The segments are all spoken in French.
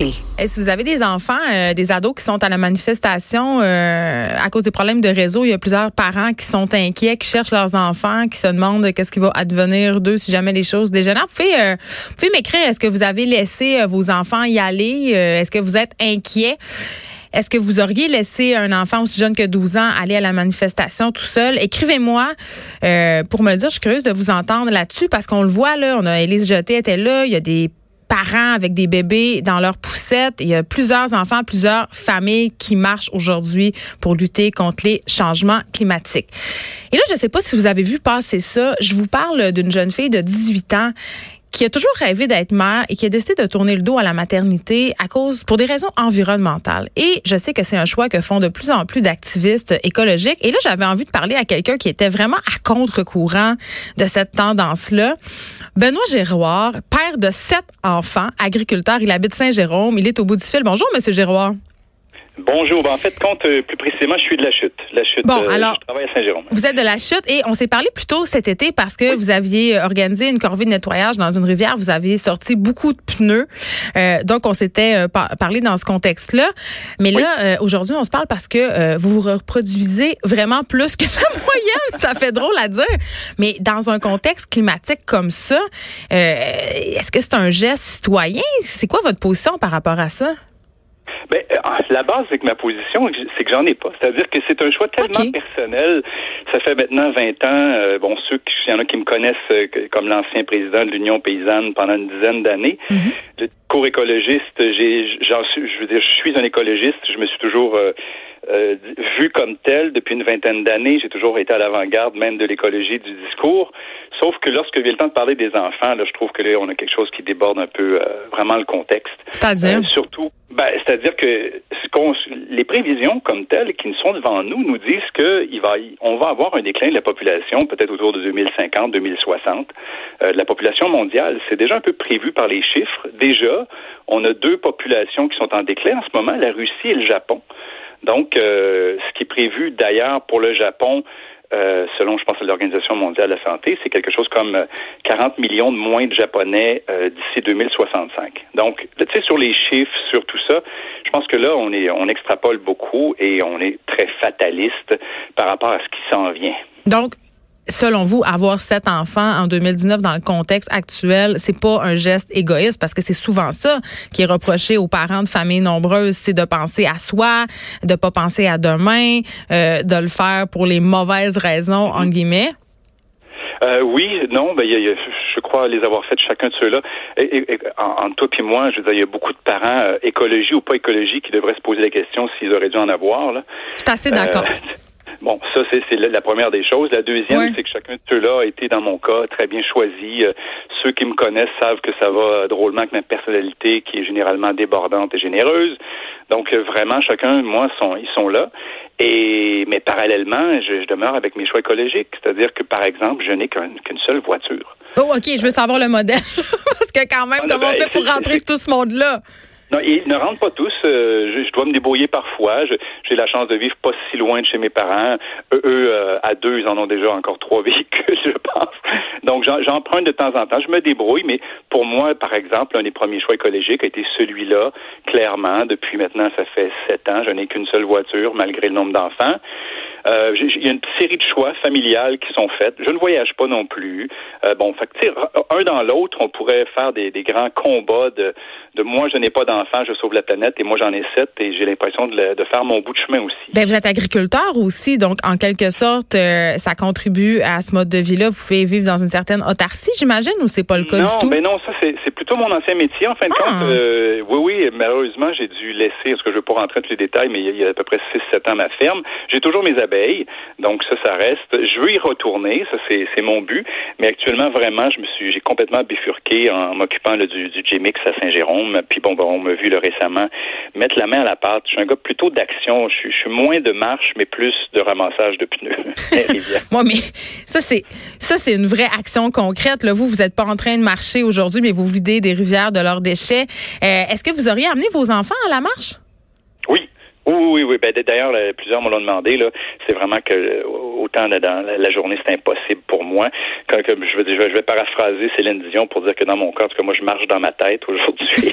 Si vous avez des enfants, euh, des ados qui sont à la manifestation euh, à cause des problèmes de réseau, il y a plusieurs parents qui sont inquiets, qui cherchent leurs enfants, qui se demandent qu'est-ce qui va advenir d'eux si jamais les choses dégénèrent. Vous pouvez, euh, pouvez m'écrire, est-ce que vous avez laissé vos enfants y aller? est-ce que vous êtes inquiet? Est-ce que vous auriez laissé un enfant aussi jeune que 12 ans aller à la manifestation tout seul? Écrivez-moi pour me le dire. Je suis curieuse de vous entendre là-dessus parce qu'on le voit, là, on a Élise Jeté était là, il y a des parents avec des bébés dans leur poussette. Il y a plusieurs enfants, plusieurs familles qui marchent aujourd'hui pour lutter contre les changements climatiques. Et là, je ne sais pas si vous avez vu passer ça. Je vous parle d'une jeune fille de 18 ans qui a toujours rêvé d'être mère et qui a décidé de tourner le dos à la maternité à cause pour des raisons environnementales. Et je sais que c'est un choix que font de plus en plus d'activistes écologiques. Et là, j'avais envie de parler à quelqu'un qui était vraiment à contre-courant de cette tendance-là. Benoît Géroir, père de sept enfants, agriculteur, il habite Saint-Jérôme, il est au bout du fil. Bonjour, Monsieur Géroir. Bonjour. Ben, en fait, compte euh, plus précisément, je suis de la chute. La chute. Bon, euh, alors, je travaille à Saint-Jérôme. Vous êtes de la chute et on s'est parlé plus tôt cet été parce que vous aviez organisé une corvée de nettoyage dans une rivière. Vous aviez sorti beaucoup de pneus. Euh, donc, on s'était parlé dans ce contexte-là. Mais là, aujourd'hui, on se parle parce que vous vous reproduisez vraiment plus que la moyenne. ça fait drôle à dire. Mais dans un contexte climatique comme ça, est-ce que c'est un geste citoyen? C'est quoi votre position par rapport à ça? Ben, euh, la base avec ma position, c'est que j'en ai pas. C'est-à-dire que c'est un choix tellement personnel. Ça fait maintenant 20 ans. Euh, bon, ceux, il y en a qui me connaissent euh, comme l'ancien président de l'Union paysanne pendant une dizaine d'années. Mm-hmm. Le cours écologiste, j'ai, j'en suis, je veux dire, je suis un écologiste. Je me suis toujours vu comme tel depuis une vingtaine d'années. J'ai toujours été à l'avant-garde même de l'écologie du discours. Sauf que lorsque vient le temps de parler des enfants, là, je trouve que là, on a quelque chose qui déborde un peu vraiment le contexte. C'est-à-dire? surtout, ben, c'est-à-dire que ce qu'on, les prévisions comme telles qui sont devant nous nous disent que il va, on va avoir un déclin de la population, peut-être autour de 2050, 2060, euh, de la population mondiale. C'est déjà un peu prévu par les chiffres. Déjà, on a deux populations qui sont en déclin en ce moment, la Russie et le Japon. Donc, euh, ce qui est prévu d'ailleurs pour le Japon, euh, selon, je pense, l'Organisation mondiale de la santé, c'est quelque chose comme 40 euh, millions de moins de Japonais euh, d'ici 2065. Donc, tu sais, sur les chiffres, sur tout ça, je pense que là, on est, on extrapole beaucoup et on est très fataliste par rapport à ce qui s'en vient. Donc, selon vous, avoir sept enfants en 2019 dans le contexte actuel, c'est pas un geste égoïste parce que c'est souvent ça qui est reproché aux parents de familles nombreuses, c'est de penser à soi, de pas penser à demain, euh, de le faire pour les mauvaises raisons, en guillemets. Euh, oui, non, ben, je crois les avoir faites chacun de ceux-là. Et, en, toi et moi, je veux dire, il y a beaucoup de parents, euh, écologie ou pas écologie, qui devraient se poser la question s'ils auraient dû en avoir. Là. Je suis assez d'accord. Bon, ça, c'est la première des choses. La deuxième, c'est que chacun de ceux-là a été, dans mon cas, très bien choisi. Euh, ceux qui me connaissent savent que ça va drôlement avec ma personnalité, qui est généralement débordante et généreuse. Donc, euh, vraiment, chacun, moi, sont, ils sont là. Et mais parallèlement, je, demeure avec mes choix écologiques. C'est-à-dire que, par exemple, je n'ai qu'une seule voiture. Oh, OK, je veux savoir le modèle. Parce que quand même, comment on ben, fait pour rentrer tout ce monde-là? Non, ils ne rentrent pas tous. Euh, je, dois me débrouiller parfois. J'ai la chance de vivre pas si loin de chez mes parents. Eux, euh, à deux, ils en ont déjà encore trois véhicules, je pense. Donc, j'emprunte de temps en temps. Je me débrouille, mais pour moi, par exemple, un des premiers choix écologiques a été celui-là, clairement. Depuis maintenant, ça fait sept ans, je n'ai qu'une seule voiture, malgré le nombre d'enfants. Euh, il y a une série de choix familiales qui sont faits. Je ne voyage pas non plus. Euh, bon, fait un dans l'autre, on pourrait faire des, des grands combats de, de moi, je n'ai pas d'enfant, je sauve la planète, et moi, j'en ai sept, et j'ai l'impression de, de, faire mon bout de chemin aussi. Ben, vous êtes agriculteur aussi, donc en quelque sorte, euh, ça contribue à ce mode de vie-là. Vous pouvez vivre dans une certaine autarcie, j'imagine, ou c'est pas le cas du tout? Non, ben non, ça, c'est plutôt mon ancien métier. En fin de ah! compte, euh, oui, oui, malheureusement, j'ai dû laisser, parce que je ne veux pas rentrer dans tous les détails, mais il y a, à peu près 6-7 ans ma ferme. J'ai toujours mes abeilles donc ça, ça reste. Je veux y retourner, ça c'est mon but. Mais actuellement, vraiment, je me suis, j'ai complètement bifurqué en m'occupant du, du GMX à Saint-Jérôme. Puis bon, on m'a vu le récemment mettre la main à la pâte. Je suis un gars plutôt d'action. Je, suis moins de marche, mais plus de ramassage de pneus. Moi, mais ça c'est ça c'est une vraie action concrète. Vous, vous n'êtes pas en train de marcher aujourd'hui, mais vous videz des rivières de leurs déchets. Euh, est-ce que vous auriez amené vos enfants à la marche? Oui, oui, oui. Ben, d'ailleurs, plusieurs m'ont demandé. Là, c'est vraiment que autant dans la journée, c'est impossible pour moi. Quand, comme je, veux, je vais paraphraser Céline Dion pour dire que dans mon cas, que moi, je marche dans ma tête aujourd'hui.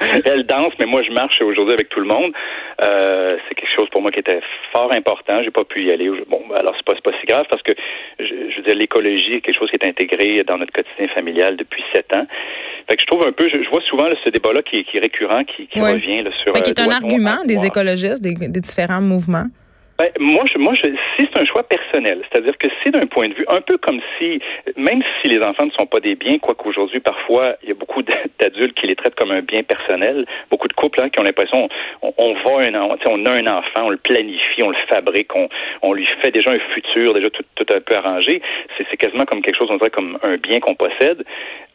Elle danse, mais moi, je marche aujourd'hui avec tout le monde. Euh, c'est quelque chose pour moi qui était fort important. J'ai pas pu y aller. Bon, ben, alors c'est pas, pas si grave parce que je, je veux dire, l'écologie est quelque chose qui est intégré dans notre quotidien familial depuis sept ans. Fait que je trouve un peu, je, vois souvent ce débat-là qui, qui, est récurrent, qui, qui revient là, sur. Fait qui est un argument des écologistes, des, des différents mouvements. Ben, moi, je, moi, je, si c'est un choix personnel, c'est-à-dire que c'est d'un point de vue un peu comme si, même si les enfants ne sont pas des biens, quoique aujourd'hui parfois il y a beaucoup d'adultes qui les traitent comme un bien personnel, beaucoup de couples hein, qui ont l'impression on, on va un, on a un enfant, on le planifie, on le fabrique, on, on lui fait déjà un futur, déjà tout, tout un peu arrangé. C'est quasiment comme quelque chose, on dirait comme un bien qu'on possède.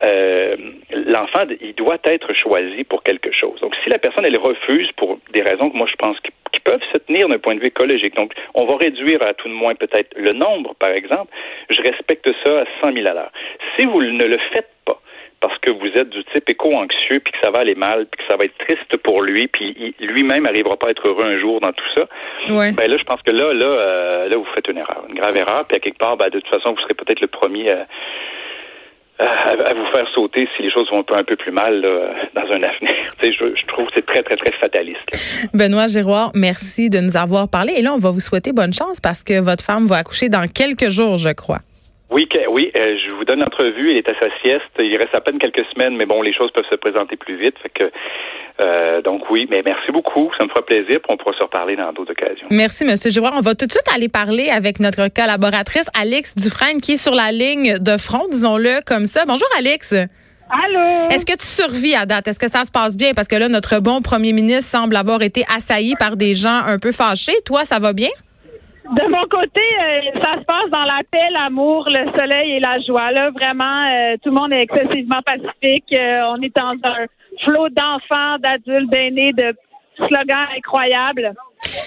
Euh, L'enfant, il doit être choisi pour quelque chose. Donc, si la personne elle refuse pour des raisons que moi je pense qui peuvent se tenir d'un point de vue écologique. Donc, on va réduire à tout de moins peut-être le nombre, par exemple. Je respecte ça à 100 000 à l'heure. Si vous ne le faites pas, parce que vous êtes du type éco-anxieux, puis que ça va aller mal, puis que ça va être triste pour lui, puis lui-même n'arrivera pas à être heureux un jour dans tout ça. Ouais. Ben là, je pense que là, là, euh, là, vous faites une erreur, une grave erreur. Puis à quelque part, ben, de toute façon, vous serez peut-être le premier. à à, vous faire sauter si les choses vont un peu, un peu plus mal dans un avenir. je, je, trouve que c'est très, très, très fataliste. Benoît Giroir, merci de nous avoir parlé. Et là, on va vous souhaiter bonne chance parce que votre femme va accoucher dans quelques jours, je crois. Oui, oui, euh, je vous donne l'entrevue. Elle est à sa sieste. Il reste à peine quelques semaines, mais bon, les choses peuvent se présenter plus vite. Fait que, euh, donc oui, mais merci beaucoup. Ça me fera plaisir. Puis on pourra se reparler dans d'autres occasions. Merci, Monsieur Giroir. On va tout de suite aller parler avec notre collaboratrice Alex Dufresne, qui est sur la ligne de front, disons-le comme ça. Bonjour, Alex. Allô? Est-ce que tu survis à date? Est-ce que ça se passe bien? Parce que là, notre bon premier ministre semble avoir été assailli par des gens un peu fâchés. Toi, ça va bien? De mon côté, euh, ça se passe dans la paix, l'amour, le soleil et la joie. Là, vraiment, euh, tout le monde est excessivement pacifique. Euh, on est dans un flot d'enfants, d'adultes, d'aînés, de slogans incroyables.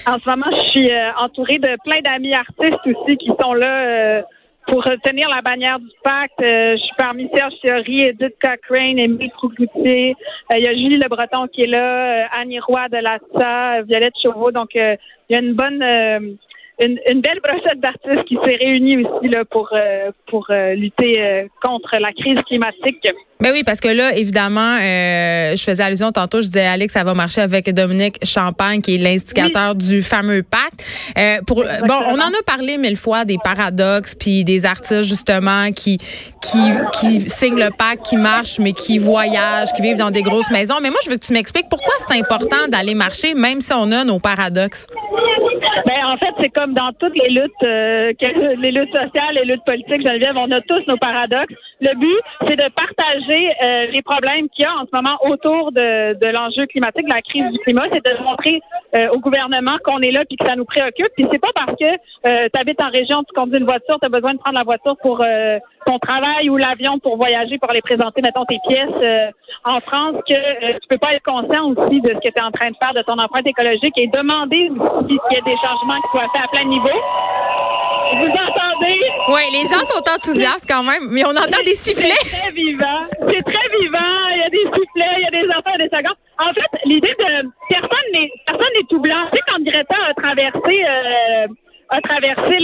En ce moment, je suis entourée de plein d'amis artistes aussi qui sont là pour tenir la bannière du pacte. je suis parmi Serge Thierry, Edith Cochrane, Émile Trougoutier. Il y a Julie Le Breton qui est là, Annie Roy de la Violette Chauveau. Donc, il y a une bonne une, une, belle brochette d'artistes qui s'est réunie aussi là, pour, euh, pour euh, lutter euh, contre la crise climatique. Ben oui, parce que là, évidemment, je faisais allusion tantôt, je disais, Alex, ça va marcher avec Dominique Champagne, qui est l'instigateur du fameux pacte. pour, bon, on en a parlé mille fois des paradoxes, puis des artistes, justement, qui, qui, qui signent le pacte, qui marchent, mais qui voyagent, qui vivent dans des grosses maisons. Mais moi, je veux que tu m'expliques pourquoi c'est important d'aller marcher, même si on a nos paradoxes. Ben, en fait, c'est comme dans toutes les luttes, euh, les luttes sociales, les luttes politiques, Geneviève, on a tous nos paradoxes. Le but, c'est de partager euh, les problèmes qu'il y a en ce moment autour de, l'enjeu climatique, de la crise du climat. C'est de montrer euh, au gouvernement qu'on est là puis que ça nous préoccupe. Puis c'est pas parce que euh, tu habites en région, tu conduis une voiture, tu as besoin de prendre la voiture pour ton travail ou l'avion pour voyager, pour aller présenter, mettons, tes pièces en France, que tu peux pas être conscient aussi de ce que tu es en train de faire, de ton empreinte écologique et demander qu'il y ait des changements qui soient faits à plein niveau. Vous entendez? Oui, les gens sont enthousiastes quand même, mais on entend des sifflets. C'est très vivant. C'est très vivant. Il y a des sifflets, il y a des enfants, des secondes. En fait, l'idée de personne n'est personne n'est tout blanc. Tu sais, quand Greta a traversé euh, a traversé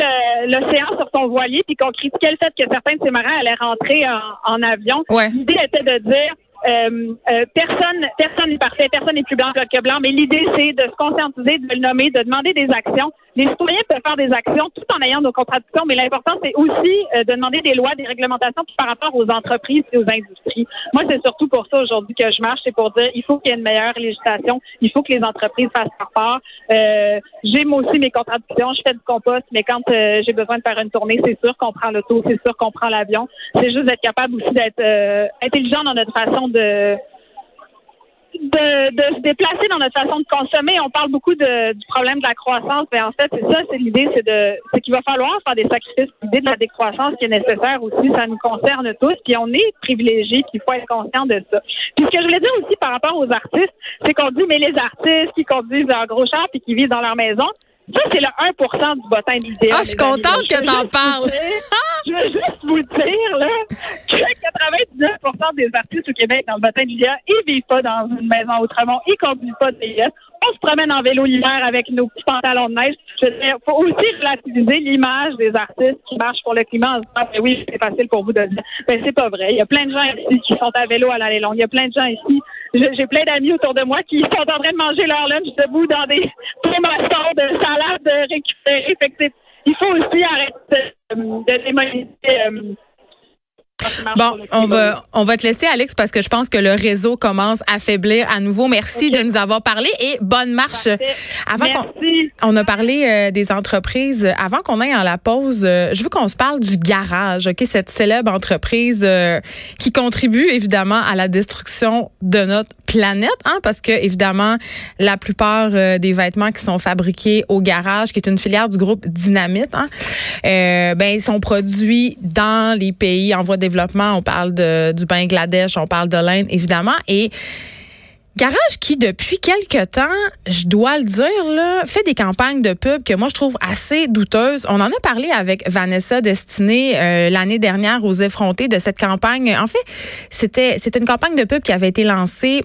l'océan sur son voilier puis qu'on critiquait le fait que certains de ses marins allaient rentrer en, en avion. L'idée était de dire euh, euh, personne personne n'est parfait, personne n'est plus blanc que blanc, mais l'idée c'est de se conscientiser, de le nommer, de demander des actions. Les citoyens peuvent faire des actions tout en ayant nos contradictions, mais l'important c'est aussi euh, de demander des lois, des réglementations par rapport aux entreprises et aux industries. Moi, c'est surtout pour ça aujourd'hui que je marche, c'est pour dire il faut qu'il y ait une meilleure législation, il faut que les entreprises fassent leur part. j'ai moi aussi mes contradictions, je fais du compost, mais quand j'ai besoin de faire une tournée, c'est sûr qu'on prend l'auto, c'est sûr qu'on prend l'avion. C'est juste d'être capable aussi d'être intelligent dans notre façon de, de, se déplacer dans notre façon de consommer. On parle beaucoup de, du problème de la croissance, mais en fait, c'est ça, c'est l'idée, c'est de c'est qu'il va falloir faire des sacrifices. L'idée de la décroissance qui est nécessaire aussi, ça nous concerne tous, puis on est privilégiés, puis il faut être conscient de ça. Puis ce que je voulais dire aussi par rapport aux artistes, c'est qu'on dit, mais les artistes qui conduisent un gros char puis qui vivent dans leur maison, ça, c'est le 1% du bottin d'idéal. Ah, je suis contente que t'en parles. je veux juste vous dire, là, que 99 des artistes au Québec dans le bottin d'idéal, ils vivent pas dans une maison autrement, ils conduisent pas des on se promène en vélo l'hiver avec nos petits pantalons de neige. Il faut aussi relativiser l'image des artistes qui marchent pour le climat en disant, ben oui, c'est facile pour vous de dire. Ben, c'est pas vrai. Il y a plein de gens ici qui sont à vélo à l'allée longue. Il y a plein de gens ici. J'ai plein d'amis autour de moi qui sont en train de manger leur lunch debout dans des promotions de salade récupérées. Fait il faut aussi arrêter de, de démoniser euh, Bon, on va, on va te laisser, Alex, parce que je pense que le réseau commence à faiblir à nouveau. Merci de nous avoir parlé et bonne marche. Avant Merci. On, a parlé euh, des entreprises. Avant qu'on aille en la pause, euh, je veux qu'on se parle du garage, ok, cette célèbre entreprise euh, qui contribue évidemment à la destruction de notre planète, hein, parce que évidemment la plupart des vêtements qui sont fabriqués au garage, qui est une filière du groupe Dynamite, hein, ben ils sont produits dans les pays en voie de développement. On parle du Bangladesh, on parle de l'Inde, évidemment. Et Garage qui, depuis quelque temps, je dois le dire, fait des campagnes de pub que moi, je trouve assez douteuses. On en a parlé avec Vanessa Destinée euh, l'année dernière aux effrontés de cette campagne. En fait, c'était, c'était une campagne de pub qui avait été lancée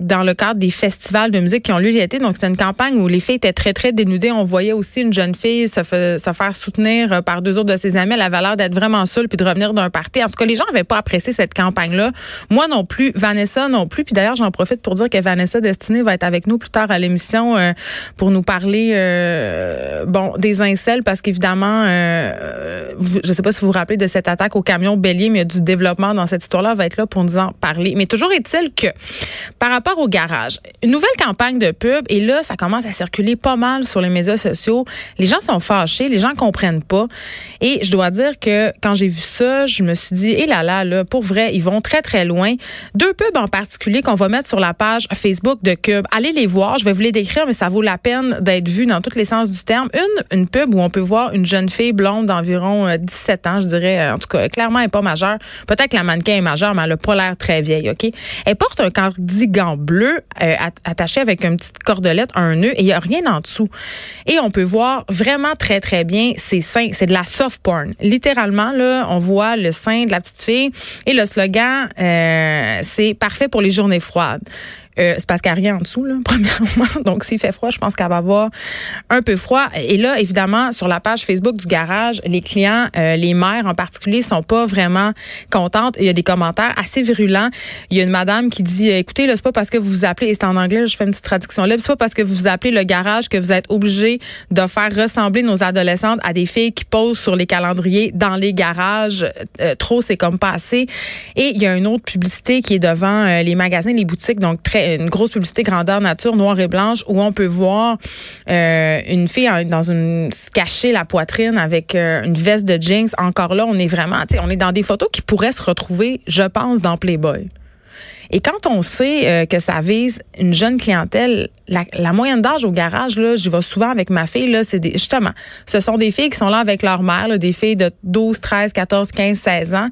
dans le cadre des festivals de musique qui ont lieu l'été. Donc, c'était une campagne où les filles étaient très, très dénudées. On voyait aussi une jeune fille se, faire soutenir euh, par deux autres de ses amis. Elle avait l'air d'être vraiment seule puis de revenir d'un party. En tout cas, les gens n'avaient pas apprécié cette campagne-là. Moi non plus. Vanessa non plus. Puis d'ailleurs, j'en profite pour dire que Vanessa Destinée va être avec nous plus tard à l'émission euh, pour nous parler, euh, bon, des incels parce qu'évidemment, euh, je sais pas si vous vous rappelez de cette attaque au camion bélier, mais il y a du développement dans cette histoire-là. va être là pour nous en parler. Mais toujours est-il que par rapport au garage, une nouvelle campagne de pub et là, ça commence à circuler pas mal sur les médias sociaux. Les gens sont fâchés, les gens comprennent pas. Et je dois dire que quand j'ai vu ça, je me suis dit, hé là là, là, pour vrai, ils vont très très loin. Deux pubs en particulier qu'on va mettre sur la page Facebook de Cube. Allez les voir, je vais vous les décrire, mais ça vaut la peine d'être vu dans tous les sens du terme. Une, une pub où on peut voir une jeune fille blonde d'environ 17 euh, ans, je dirais, euh, en tout cas, clairement, elle n'est pas majeure. Peut-être que la mannequin est majeure, mais elle n'a pas l'air très vieille, OK? Elle porte un cardigan bleu euh, attaché avec une petite cordelette, un nœud, et il n'y a rien en dessous. Et on peut voir vraiment très, très bien ses seins. C'est de la soft porn. Littéralement, là, on voit le sein de la petite fille. Et le slogan, euh, c'est parfait pour les journées froides. Euh, c'est parce qu'il n'y a rien en dessous, là, premièrement. Donc, s'il fait froid, je pense qu'elle va avoir un peu froid. Et là, évidemment, sur la page Facebook du garage, les clients, euh, les mères en particulier, sont pas vraiment contentes. Il y a des commentaires assez virulents. Il y a une madame qui dit, écoutez, là, c'est pas parce que vous vous appelez, et c'est en anglais, je fais une petite traduction là, c'est pas parce que vous vous appelez le garage que vous êtes obligé de faire ressembler nos adolescentes à des filles qui posent sur les calendriers dans les garages. Euh, trop, c'est comme pas assez. Et il y a une autre publicité qui est devant les magasins, les boutiques, donc très une grosse publicité grandeur nature noire et blanche où on peut voir euh, une fille dans une se cacher la poitrine avec euh, une veste de jeans. Encore là, on est vraiment, on est dans des photos qui pourraient se retrouver, je pense, dans Playboy. Et quand on sait euh, que ça vise une jeune clientèle, la, moyenne d'âge au garage, là, je vais souvent avec ma fille, là, c'est justement, ce sont des filles qui sont là avec leur mère, des filles de 12, 13, 14, 15, 16 ans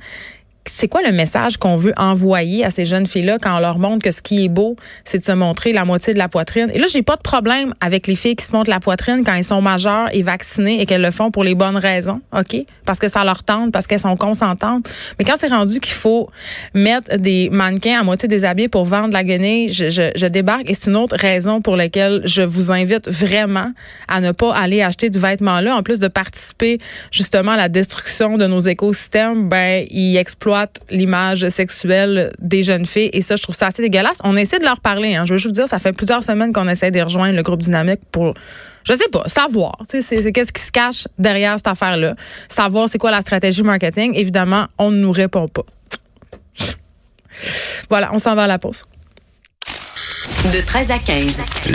c'est quoi le message qu'on veut envoyer à ces jeunes filles-là quand on leur montre que ce qui est beau, c'est de se montrer la moitié de la poitrine? Et là, j'ai pas de problème avec les filles qui se montrent la poitrine quand elles sont majeures et vaccinées et qu'elles le font pour les bonnes raisons, OK? Parce que ça leur tente, parce qu'elles sont consentantes. Mais quand c'est rendu qu'il faut mettre des mannequins à moitié déshabillés pour vendre la guenille, je, je, je débarque et c'est une autre raison pour laquelle je vous invite vraiment à ne pas aller acheter du vêtement-là. En plus de participer justement à la destruction de nos écosystèmes, ben, ils exploitent l'image sexuelle des jeunes filles. Et ça, je trouve ça assez dégueulasse. On essaie de leur parler. Hein. Je veux juste vous dire, ça fait plusieurs semaines qu'on essaie de rejoindre le groupe Dynamique pour, je sais pas, savoir. C'est qu'est-ce qui se cache derrière cette affaire-là. Savoir c'est quoi la stratégie marketing. Évidemment, on ne nous répond pas. voilà, on s'en va à la pause. De 13 à 15.